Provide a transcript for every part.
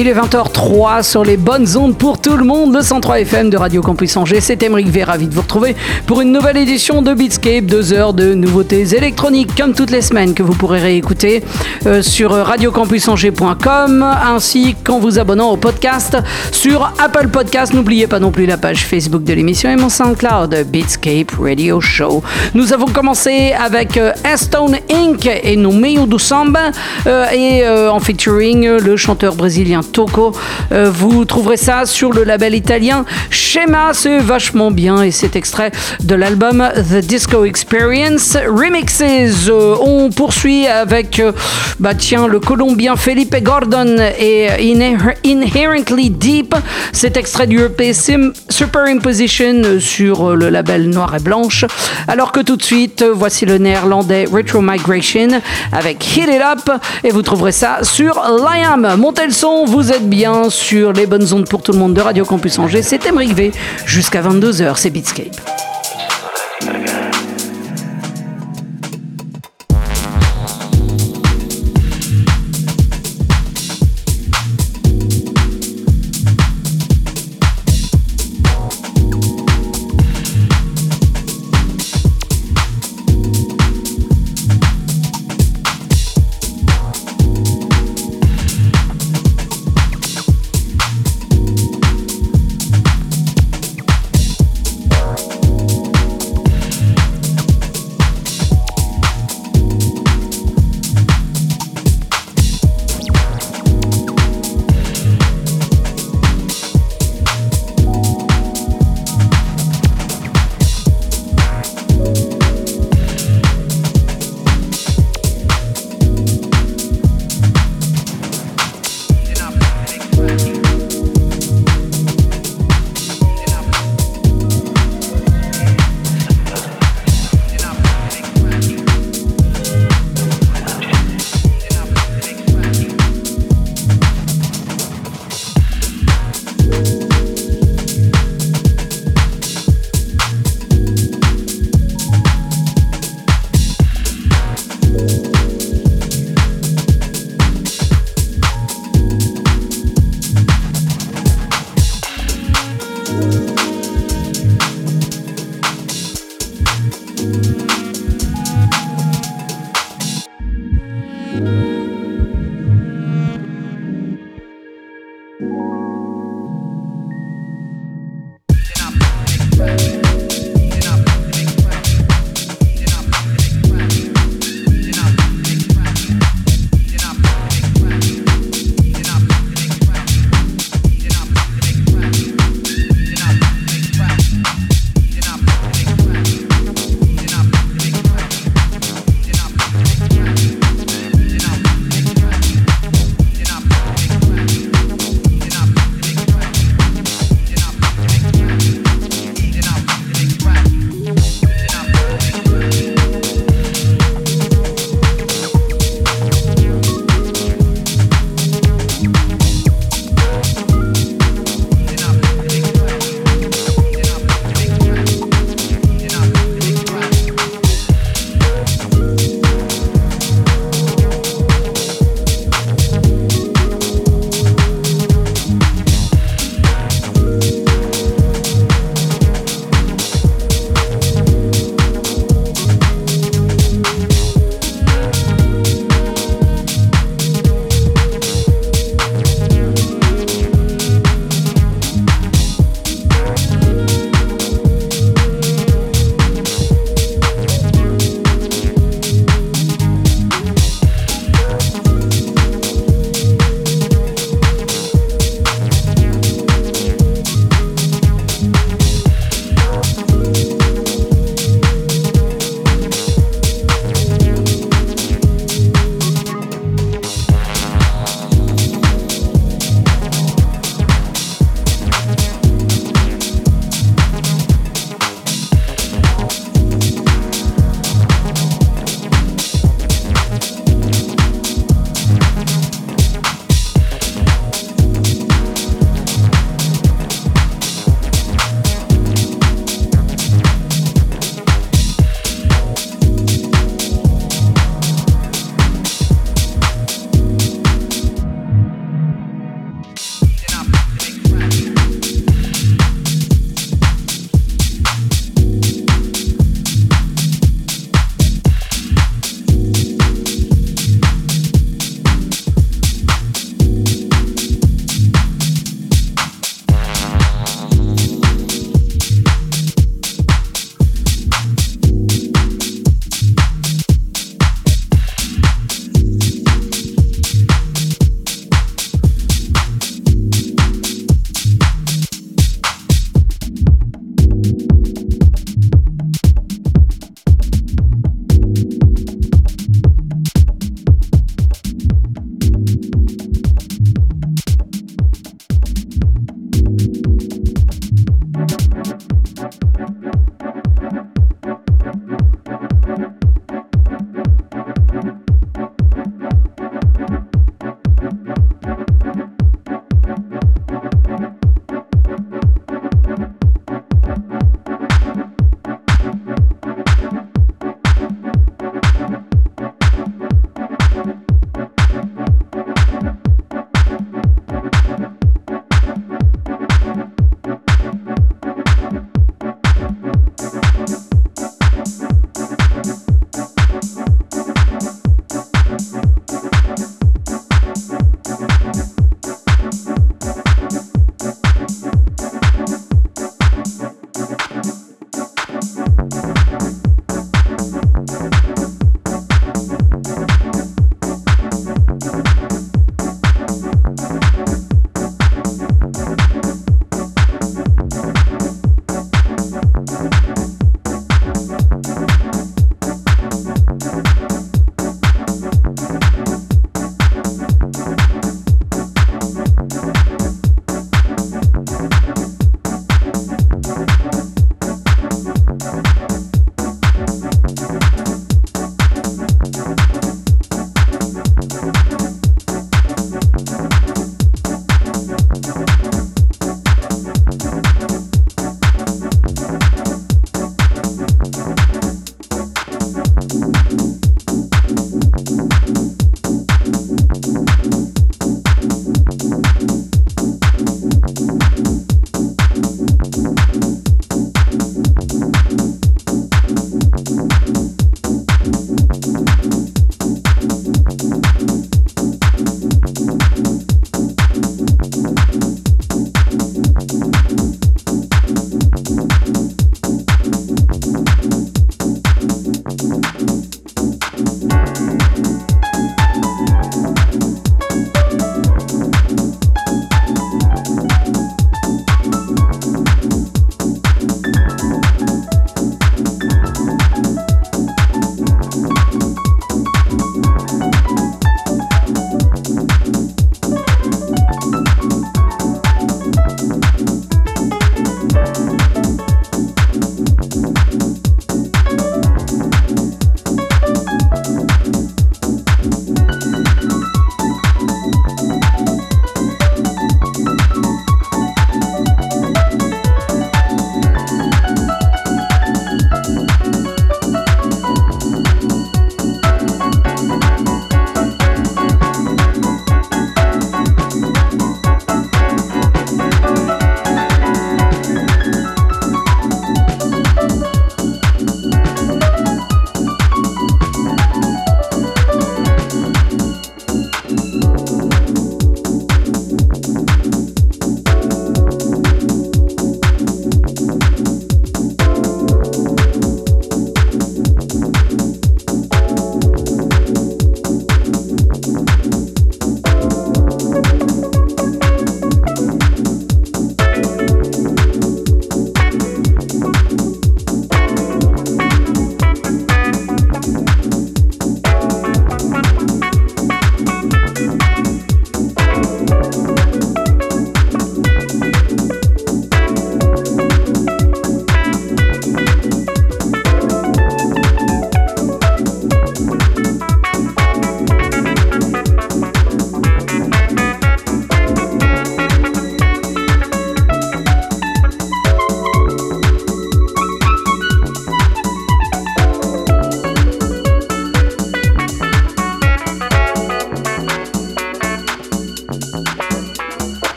Il est 20h03 sur les bonnes ondes pour tout le monde, le 103 FM de Radio Campus Angers. C'est Emeric V, ravi de vous retrouver pour une nouvelle édition de Beatscape, deux heures de nouveautés électroniques comme toutes les semaines que vous pourrez réécouter euh, sur radiocampusangers.com ainsi qu'en vous abonnant au podcast sur Apple Podcast. N'oubliez pas non plus la page Facebook de l'émission et mon SoundCloud Beatscape Radio Show. Nous avons commencé avec euh, Stone Inc. et Samba euh, et en featuring le chanteur brésilien Toco. Euh, vous trouverez ça sur le label italien Schema. C'est vachement bien et c'est extrait de l'album The Disco Experience Remixes. Euh, on poursuit avec euh, bah tiens, le Colombien Felipe Gordon et Inherently Deep. C'est extrait du EP Superimposition sur le label Noir et Blanche. Alors que tout de suite, voici le néerlandais Retro Migration avec Hit It Up et vous trouverez ça sur Liam. Montez le son, vous vous êtes bien sur les bonnes ondes pour tout le monde de Radio Campus Angers. C'est Emric V. Jusqu'à 22h, c'est Beatscape.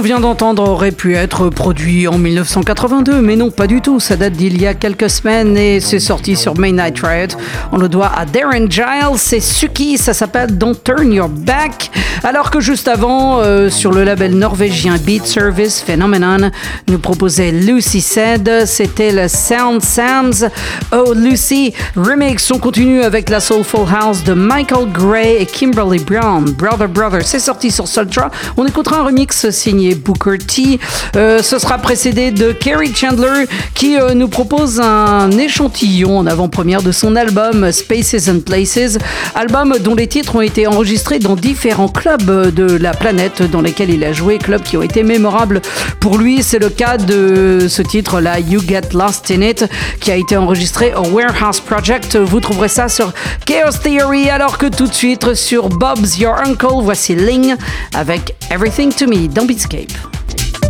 Vient d'entendre aurait pu être produit en 1982, mais non, pas du tout. Ça date d'il y a quelques semaines et c'est sorti sur Main Night Riot. On le doit à Darren Giles, c'est Suki, ça s'appelle Don't Turn Your Back. Alors que juste avant, euh, sur le label norvégien Beat Service Phenomenon, nous proposait Lucy Said, c'était le Sound Sounds Oh Lucy remix. On continue avec la Soulful House de Michael Gray et Kimberly Brown, Brother Brother. C'est sorti sur Sultra. On écoutera un remix signé signé Booker T. ce sera précédé de Kerry Chandler qui nous propose un échantillon en avant-première de son album Spaces and Places, album dont les titres ont été enregistrés dans différents clubs de la planète dans lesquels il a joué, clubs qui ont été mémorables pour lui. C'est le cas de ce titre-là, You Get Lost in It, qui a été enregistré au Warehouse Project. Vous trouverez ça sur Chaos Theory, alors que tout de suite sur Bob's Your Uncle, voici Ling avec Everything to Me dans Beatscape.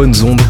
Bonnes ondes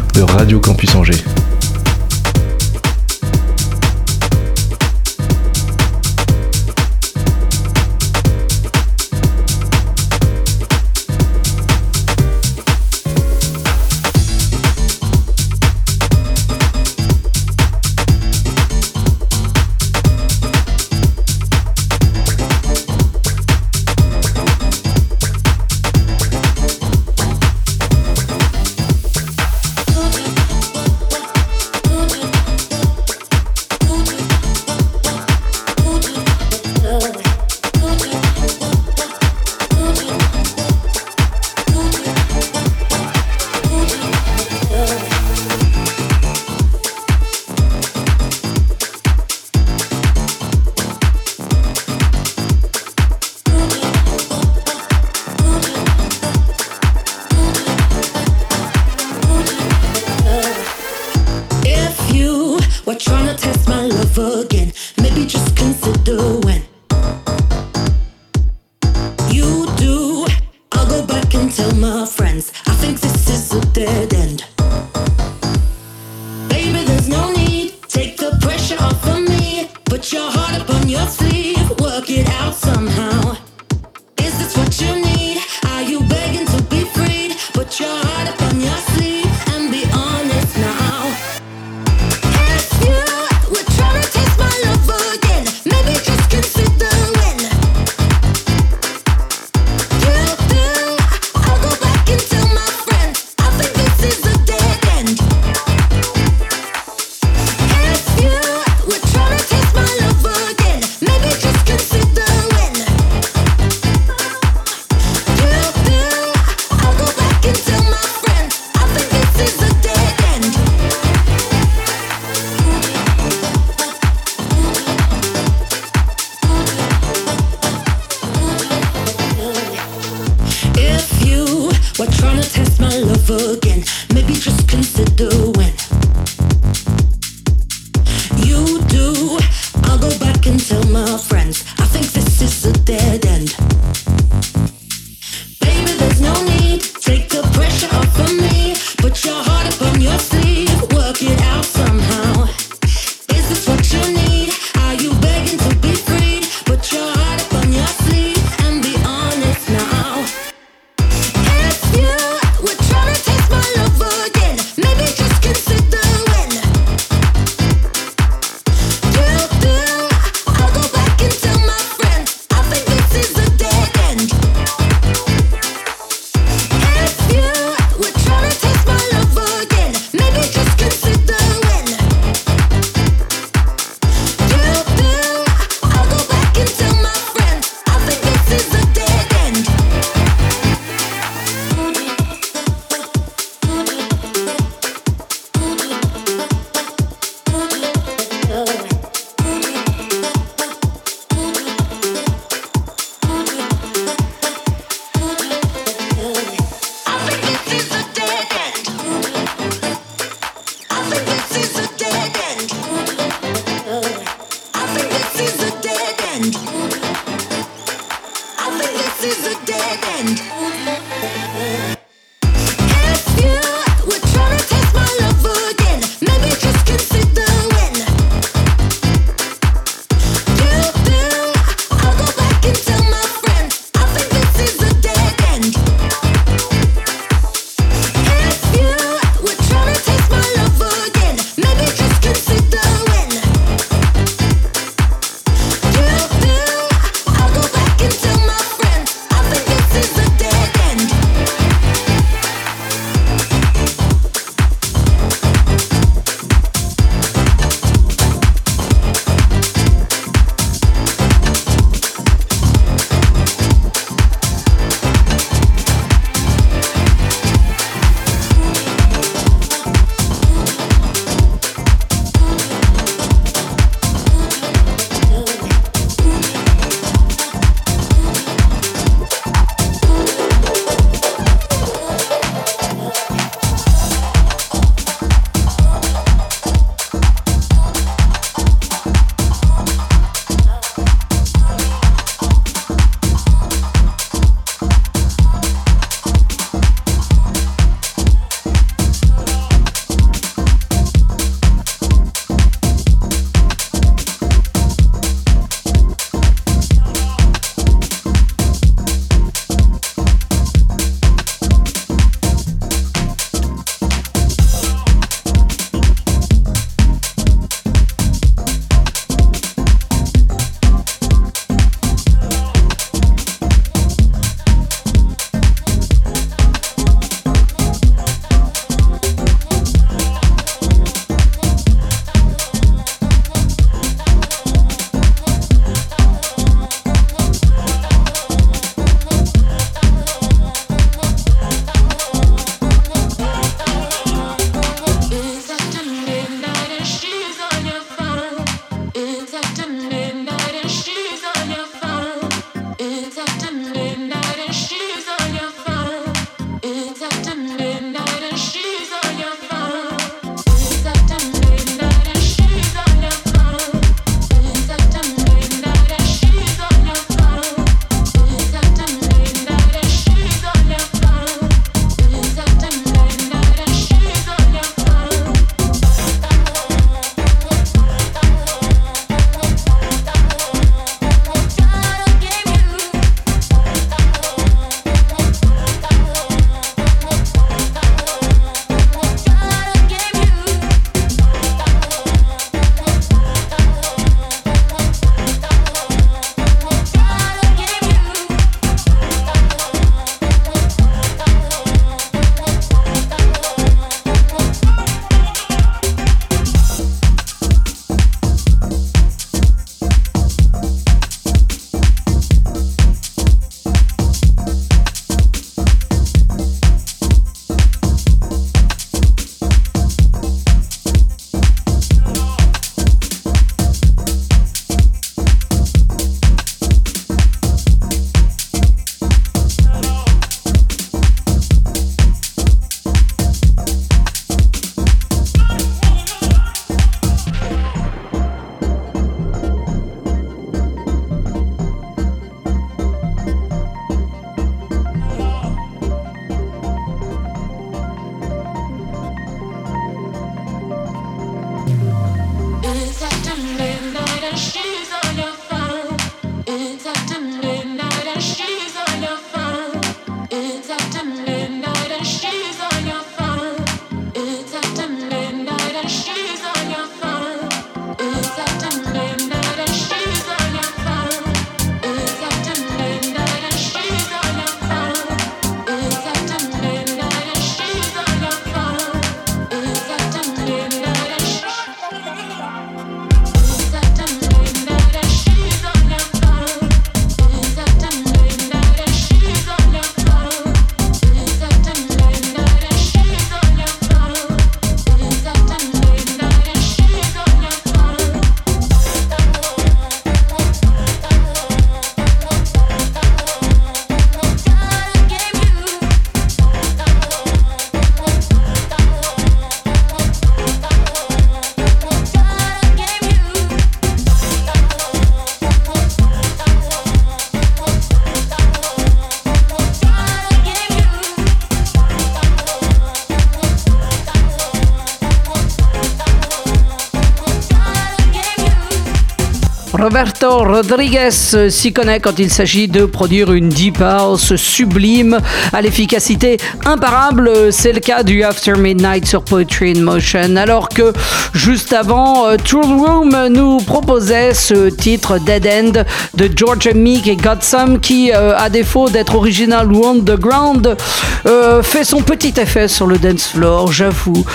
Rodriguez s'y connaît quand il s'agit de produire une deep house sublime à l'efficacité imparable. C'est le cas du After Midnight sur Poetry in Motion. Alors que juste avant, euh, True Room nous proposait ce titre Dead End de Georgia Meek et Godsome qui, euh, à défaut d'être original ou underground, euh, fait son petit effet sur le dance floor, j'avoue.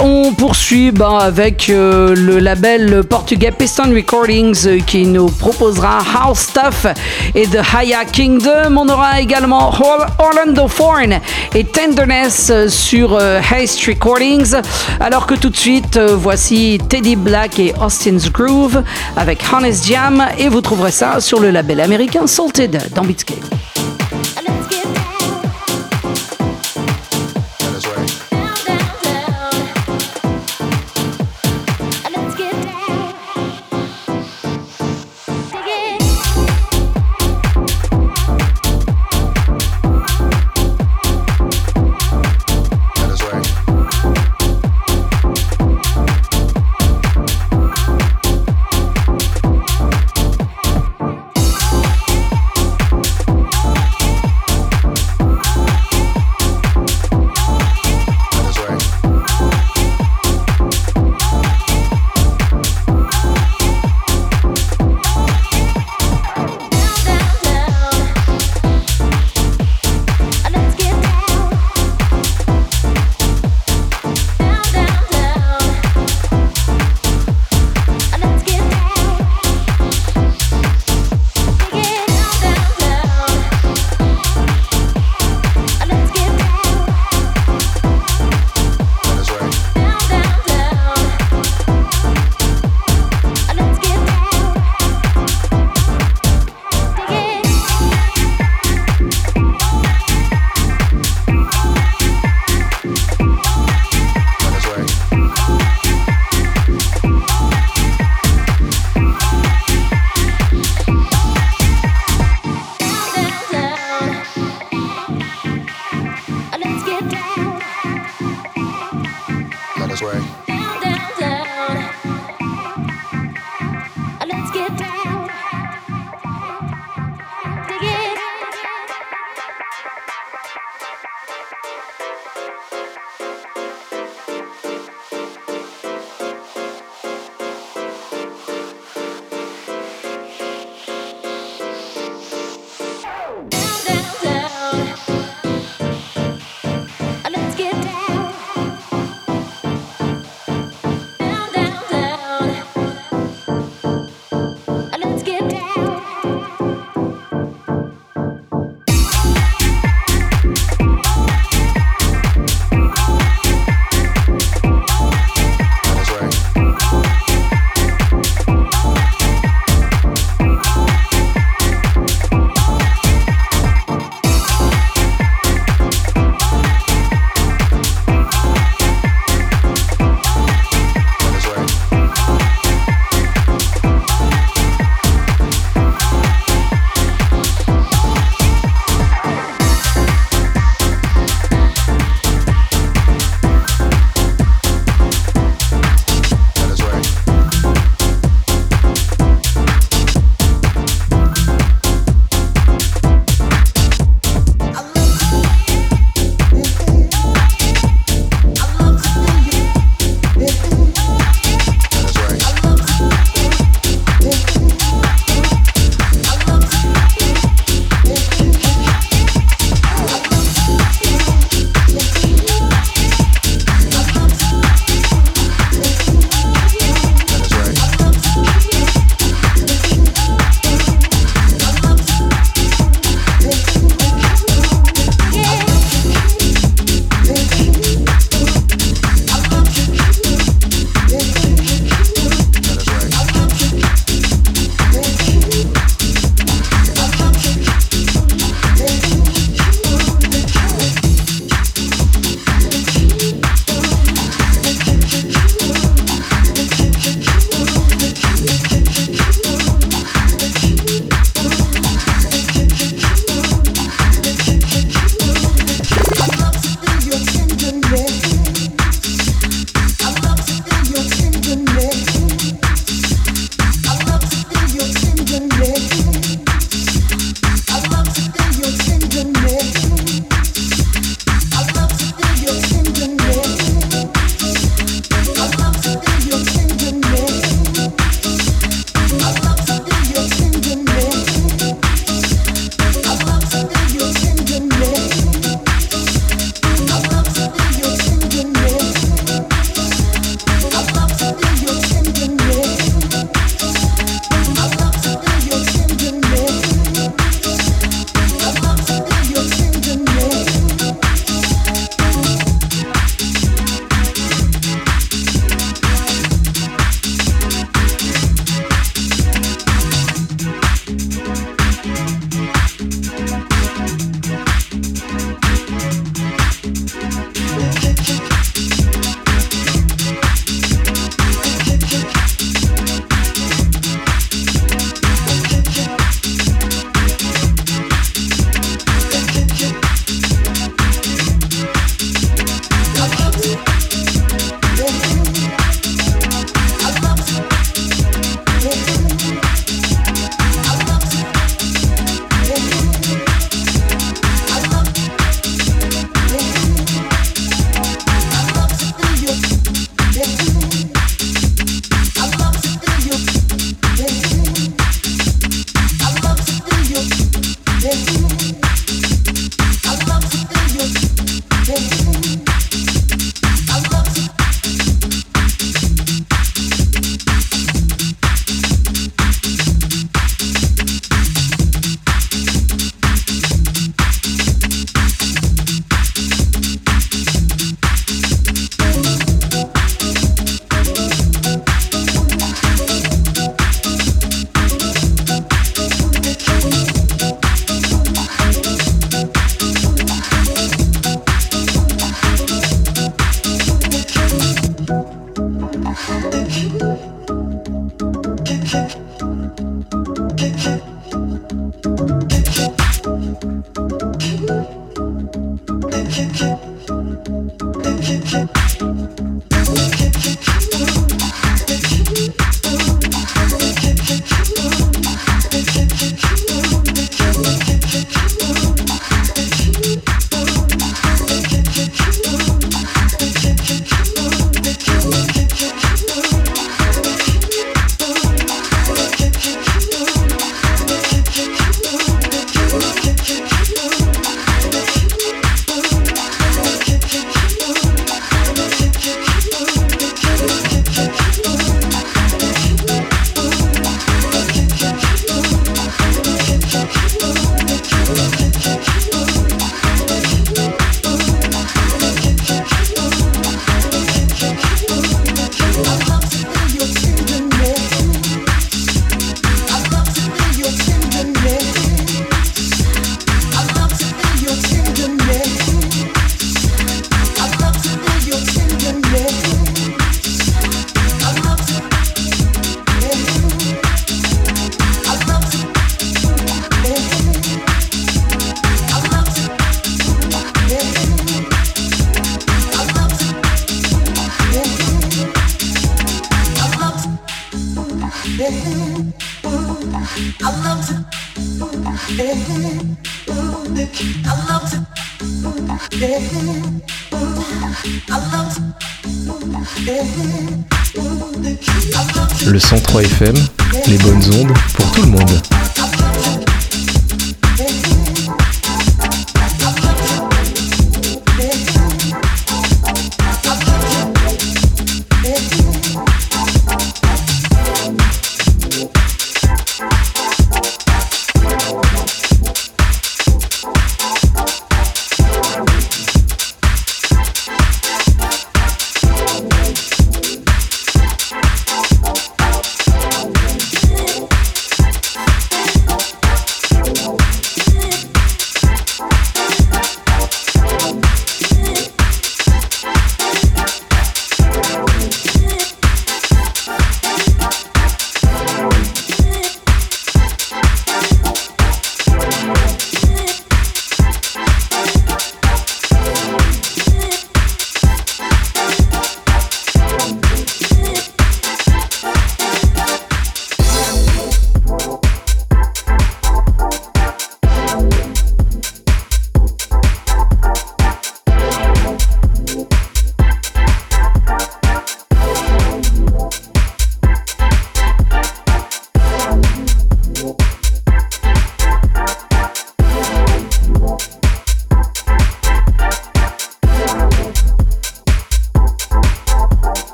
on poursuit ben, avec le label portugais Piston Recordings qui nous proposera House Stuff et The Haya Kingdom. On aura également Orlando Foreign et Tenderness sur Haste Recordings. Alors que tout de suite, voici Teddy Black et Austin's Groove avec Honest Jam et vous trouverez ça sur le label américain Salted dans Beatscape.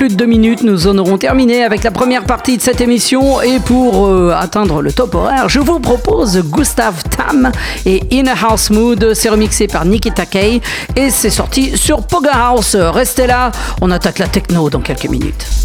Plus de deux minutes, nous en aurons terminé avec la première partie de cette émission. Et pour euh, atteindre le top horaire, je vous propose Gustav Tam et In a House Mood. C'est remixé par Nikita Kay et c'est sorti sur Poga House. Restez là, on attaque la techno dans quelques minutes.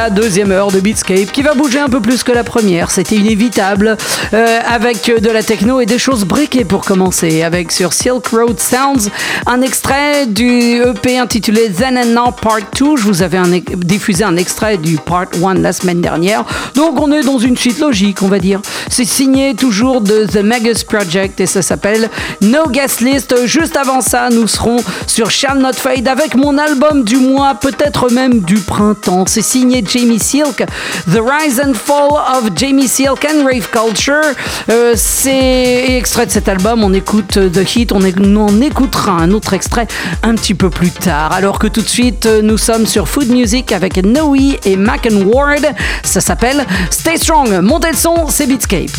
La deuxième heure de Beatscape qui va bouger un peu plus que la première. C'était inévitable euh, avec de la techno et des choses briquées pour commencer. Avec sur Silk Road Sounds un extrait du EP intitulé Then and Now Part 2. Je vous avais diffusé un extrait du Part 1 la semaine dernière. Donc on est dans une suite logique, on va dire. C'est signé toujours de The Magus Project et ça s'appelle No Guest List. Juste avant ça, nous serons sur Shall Not Fade avec mon album du mois, peut-être même du printemps. C'est signé Jamie Silk, The Rise and Fall of Jamie Silk and Rave Culture. Euh, c'est extrait de cet album. On écoute The Hit, on, en écoutera un autre extrait un petit peu plus tard. Alors que tout de suite, nous sommes sur Food Music avec Noe et Mac Ward. Ça s'appelle Stay Strong. Montez le son, c'est Beatscape.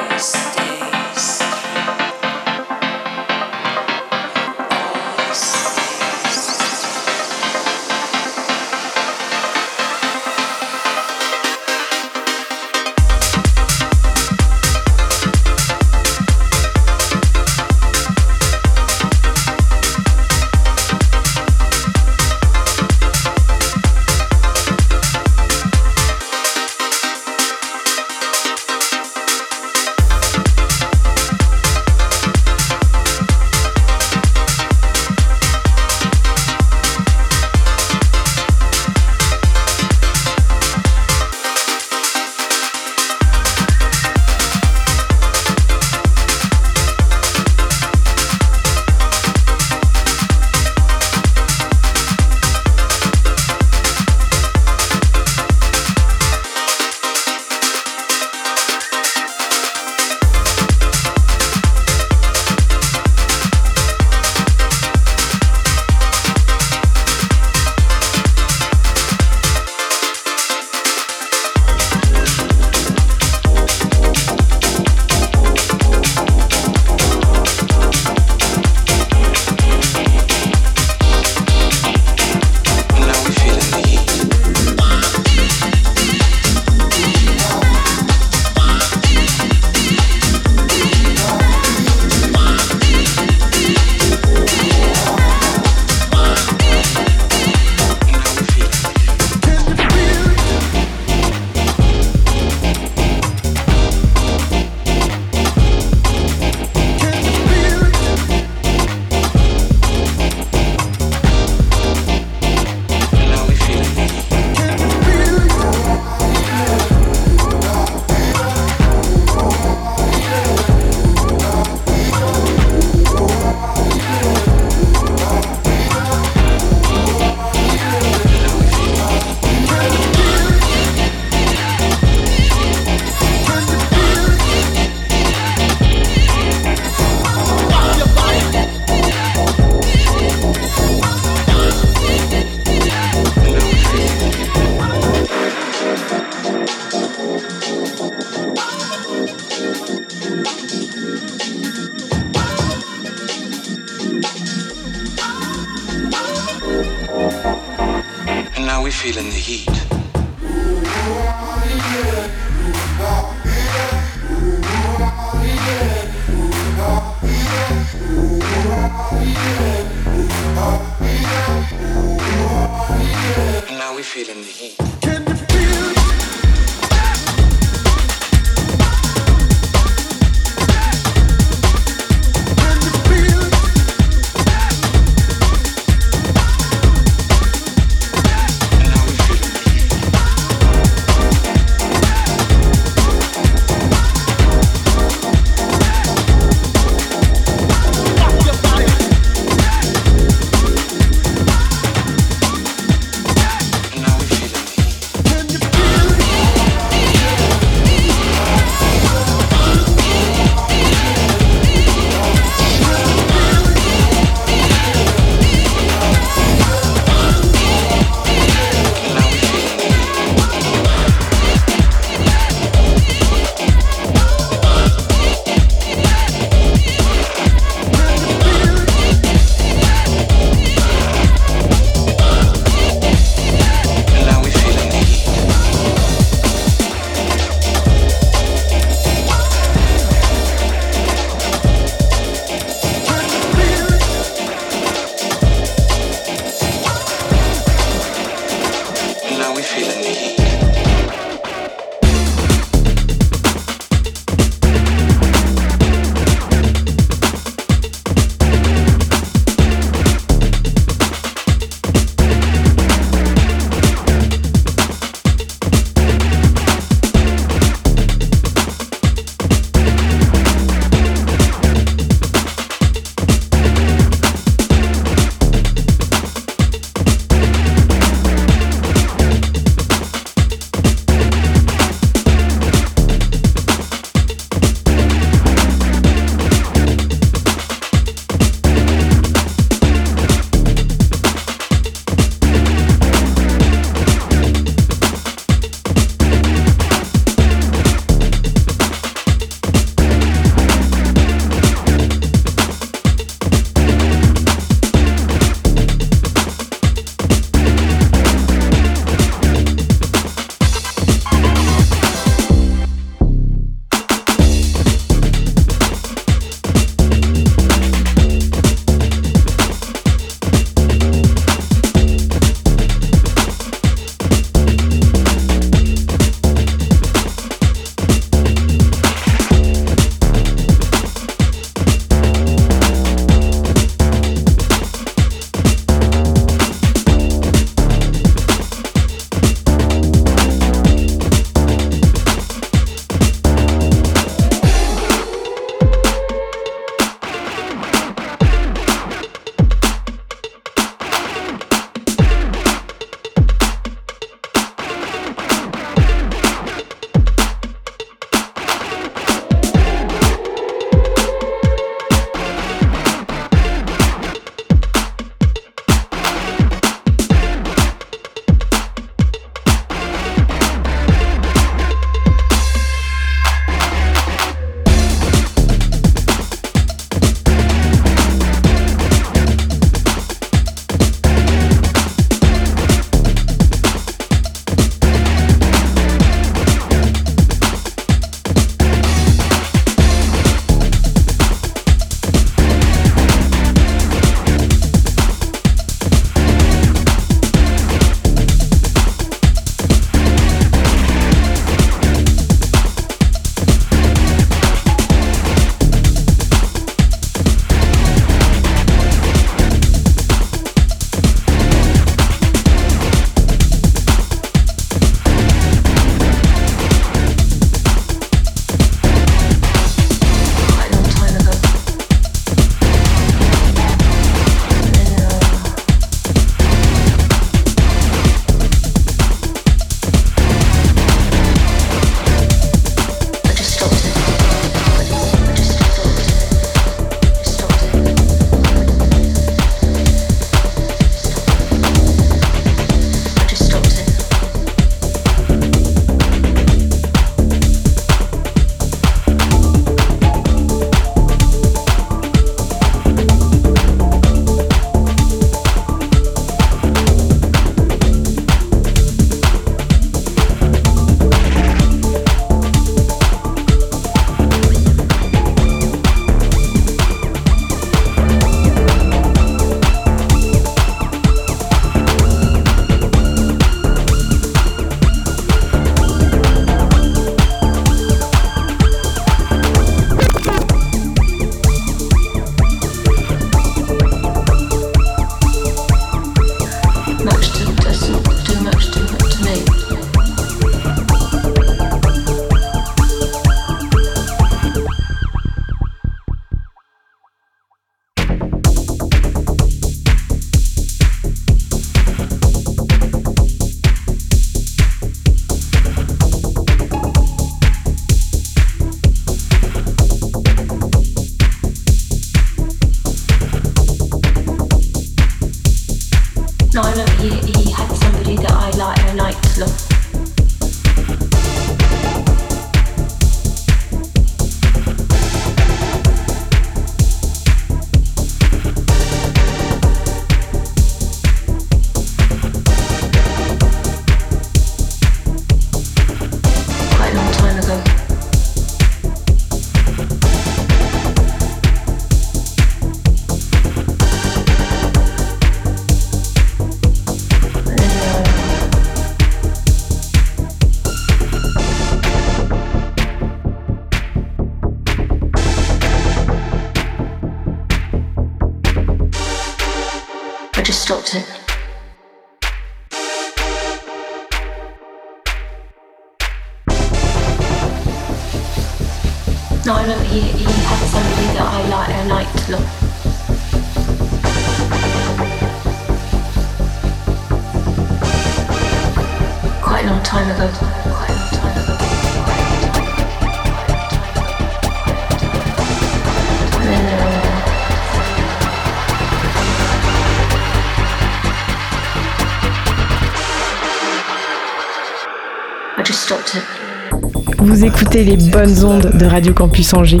Vous écoutez les bonnes ondes de Radio Campus Angers.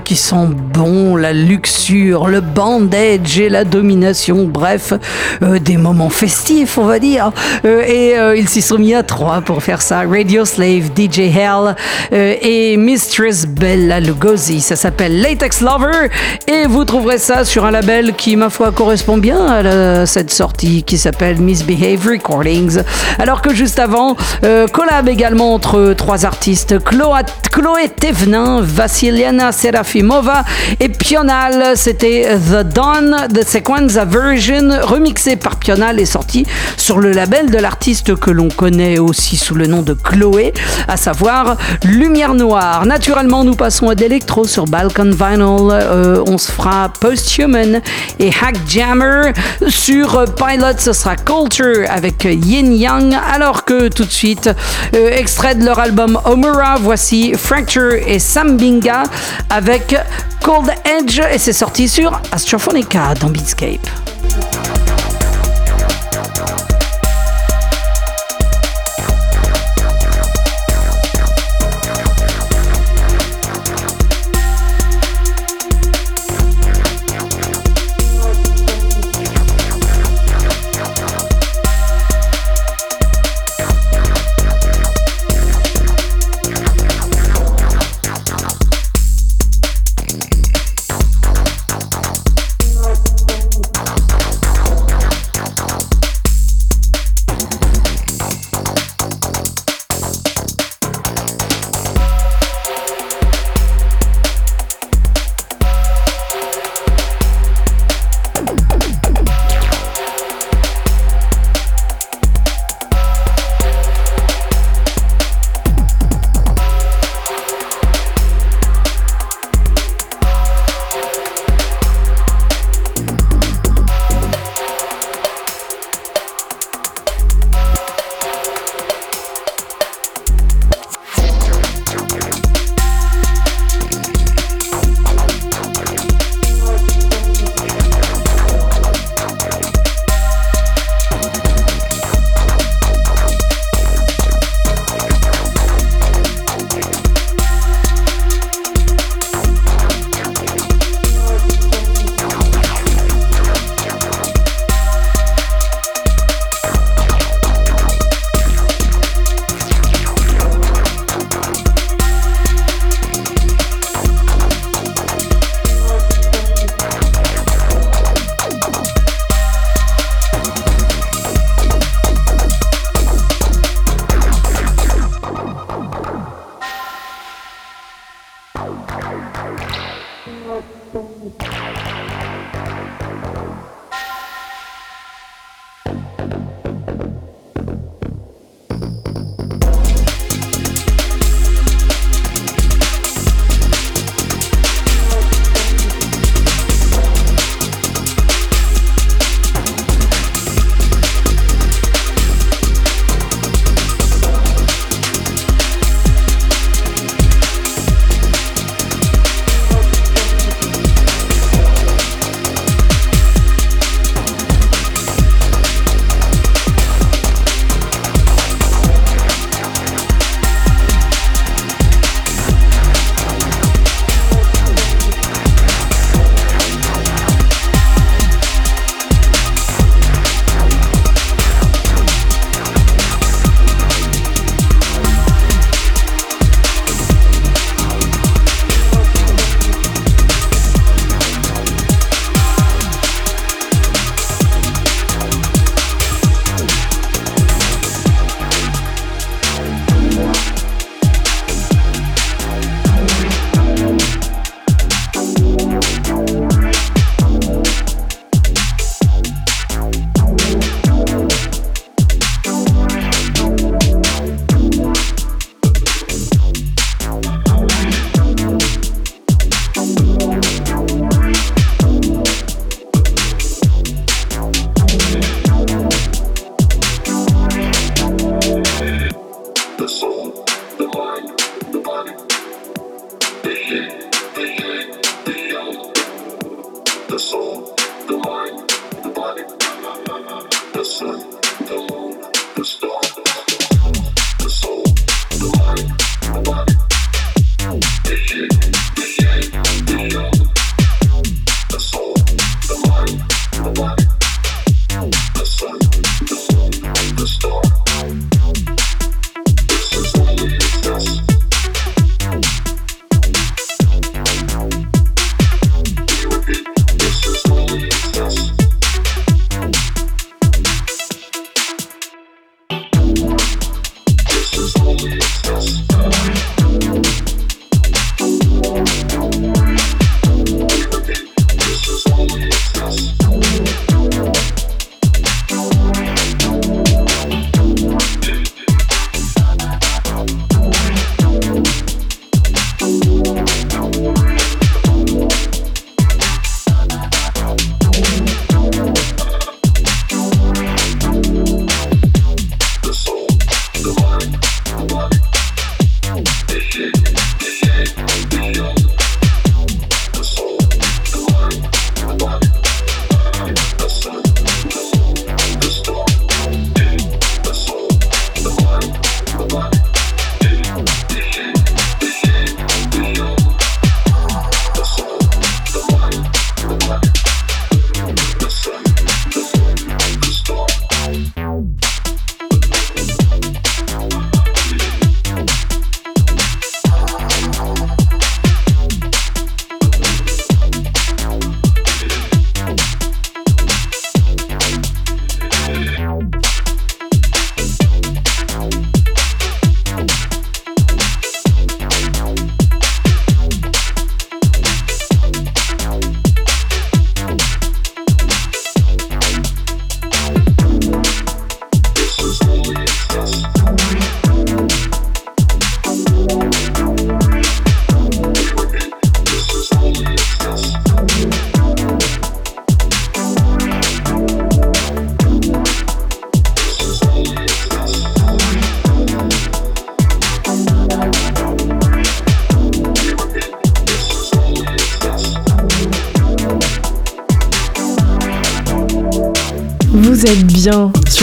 Qui bon, la luxure, le bandage et la domination, bref, euh, des moments festifs, on va dire. Euh, et euh, ils s'y sont mis à trois pour faire ça. Radio Slave, DJ Hell et Mistress Bella Lugosi. Ça s'appelle Latex Lover et vous trouverez ça sur un label qui, ma foi, correspond bien à cette sortie qui s'appelle Misbehave Recordings. Alors que juste avant, collab également entre trois artistes, Chloé, Chloé Thévenin, Vassiliana Serafimova et Pional. C'était The Dawn, The Sequenza Version, remixé par Pional et sorti sur le label de l'artiste que l'on connaît aussi sous le nom de Chloé, à savoir Lumière Noire. Naturellement, nous passons à d'électro sur Balkan Vinyl. Euh, on se fera Posthuman et Hack Jammer. Sur Pilot, ce sera Culture avec Yin Yang. Alors que tout de suite, euh, extrait de leur album Omura, voici Fracture et Sambinga avec Cold Et c'est sorti sur Astrophonica dans Beatscape.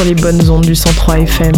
Sur les bonnes ondes du 103 FM.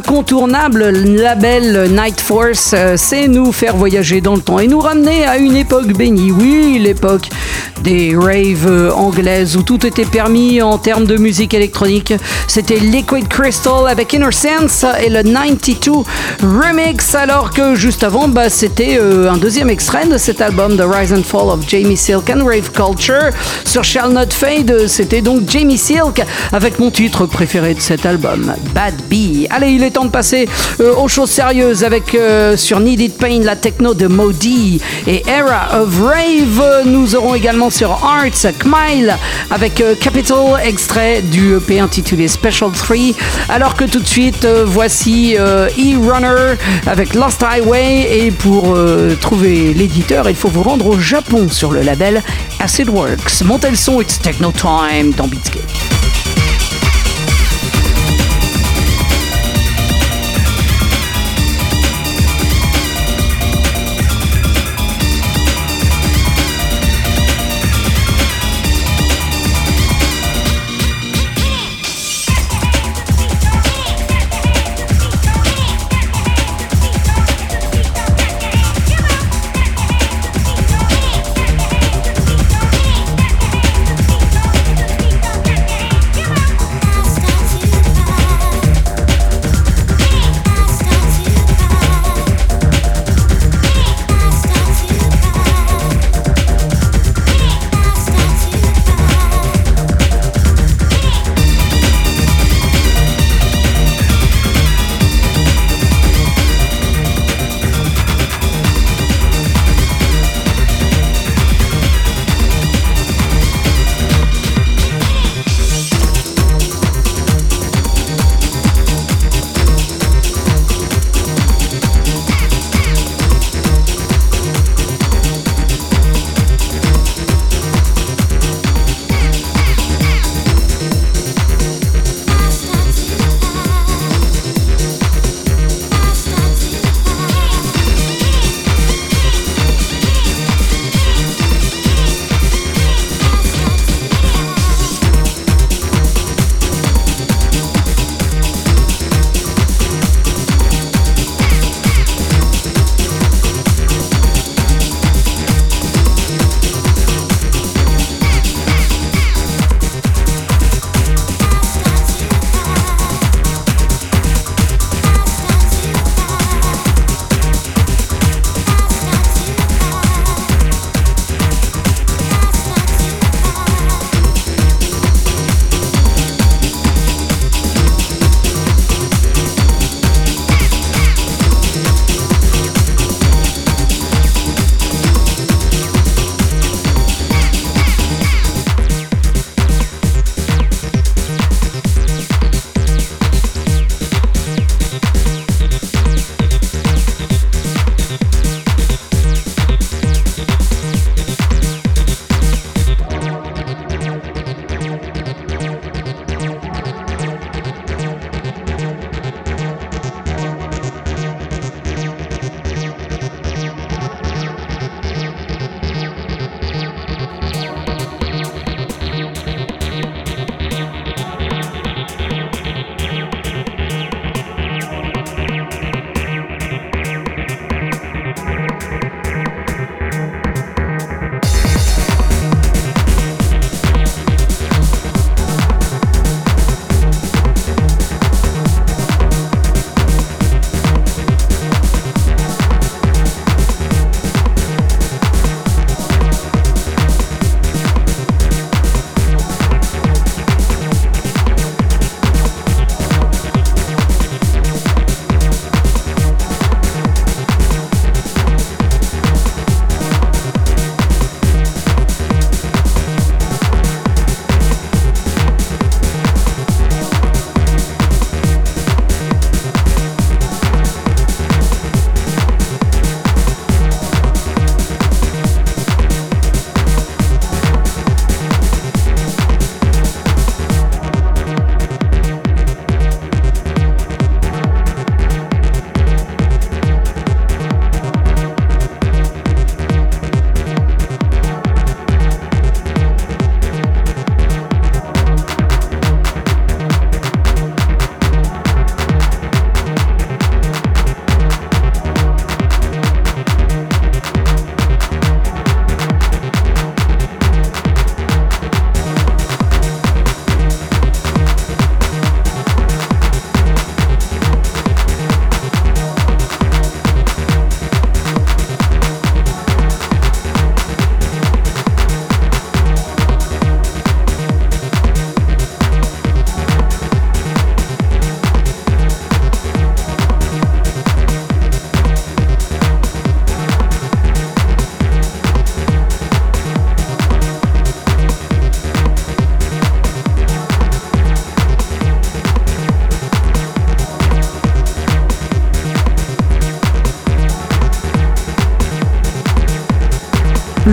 L'incontournable label Night Force euh, sait nous faire voyager dans le temps et nous ramener à une époque bénie. Oui, l'époque des raves euh, anglaises où tout était permis en termes de musique électronique. C'était Liquid Crystal avec Inner Sense et le 92 Remix, alors que juste avant, bah, c'était euh, un deuxième extrait de cet album, The Rise and Fall of Jamie Silk and Rave Culture. Sur Shall Not Fade, c'était donc Jamie Silk avec mon titre préféré de cet album, Bad Bee. Allez, il est temps de passer euh, aux choses sérieuses avec sur Needed Pain la techno de Modi et Era of Rave. Nous aurons également sur Arts Kmile avec euh, Capital, extrait du EP intitulé Special 3. Alors que tout de suite, euh, voici euh, E-Runner avec Lost Highway. Et pour trouver l'éditeur, il faut vous rendre au Japon sur le label Acid Works. Montez le son, it's Techno Time dans Beatscape.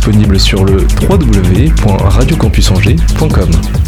Disponibles sur le www.radiocampusangers.com.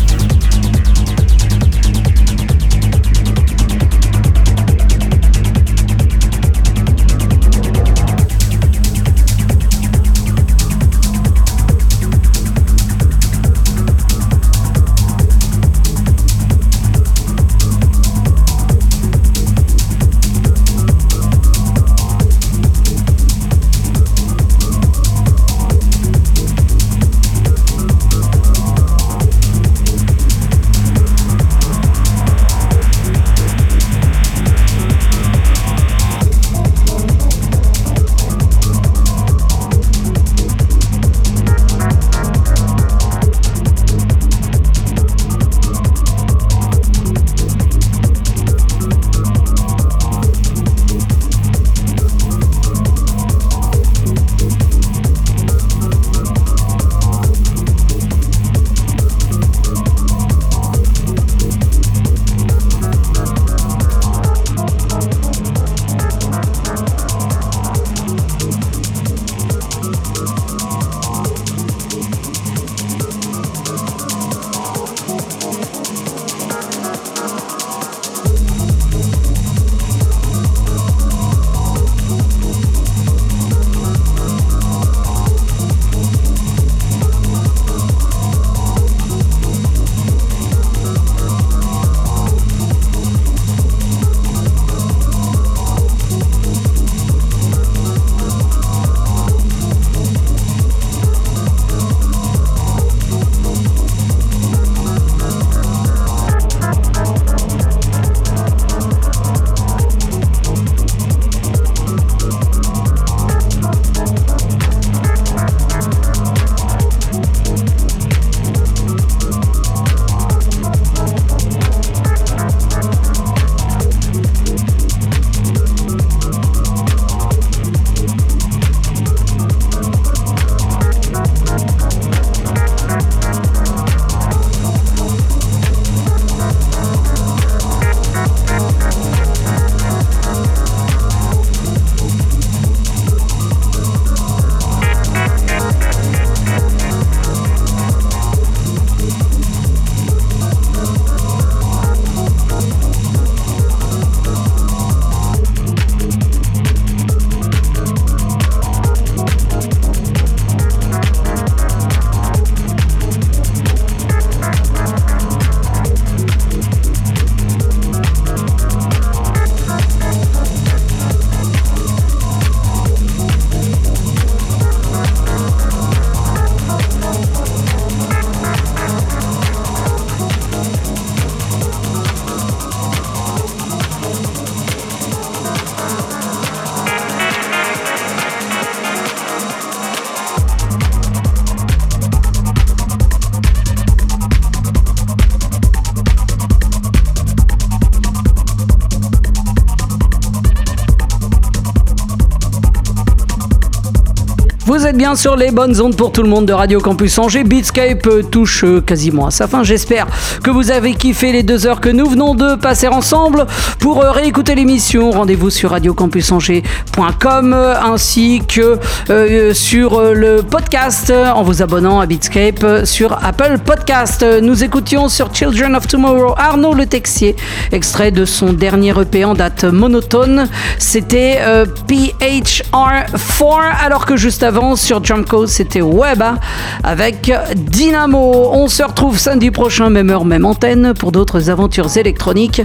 bien sur les bonnes ondes pour tout le monde de Radio Campus Angers. Beatscape euh, touche euh, quasiment à sa fin. J'espère que vous avez kiffé les deux heures que nous venons de passer ensemble. Pour euh, réécouter l'émission, rendez-vous sur radiocampusangers.com ainsi que euh, sur euh, le podcast en vous abonnant à Beatscape euh, sur Apple Podcast. Nous écoutions sur Children of Tomorrow Arnaud Le Texier, extrait de son dernier EP en date monotone. C'était euh, PHR4, alors que juste avant sur Jumco c'était Weba avec Dynamo. On se retrouve samedi prochain, même heure, même antenne pour d'autres aventures électroniques.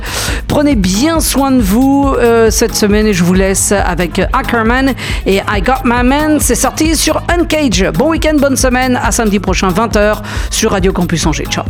Prenez bien soin de vous euh, cette semaine et je vous laisse avec Ackerman et I Got My Man. C'est sorti sur Uncage. Bon week-end, bonne semaine. À samedi prochain, 20h sur Radio Campus Angers. Ciao.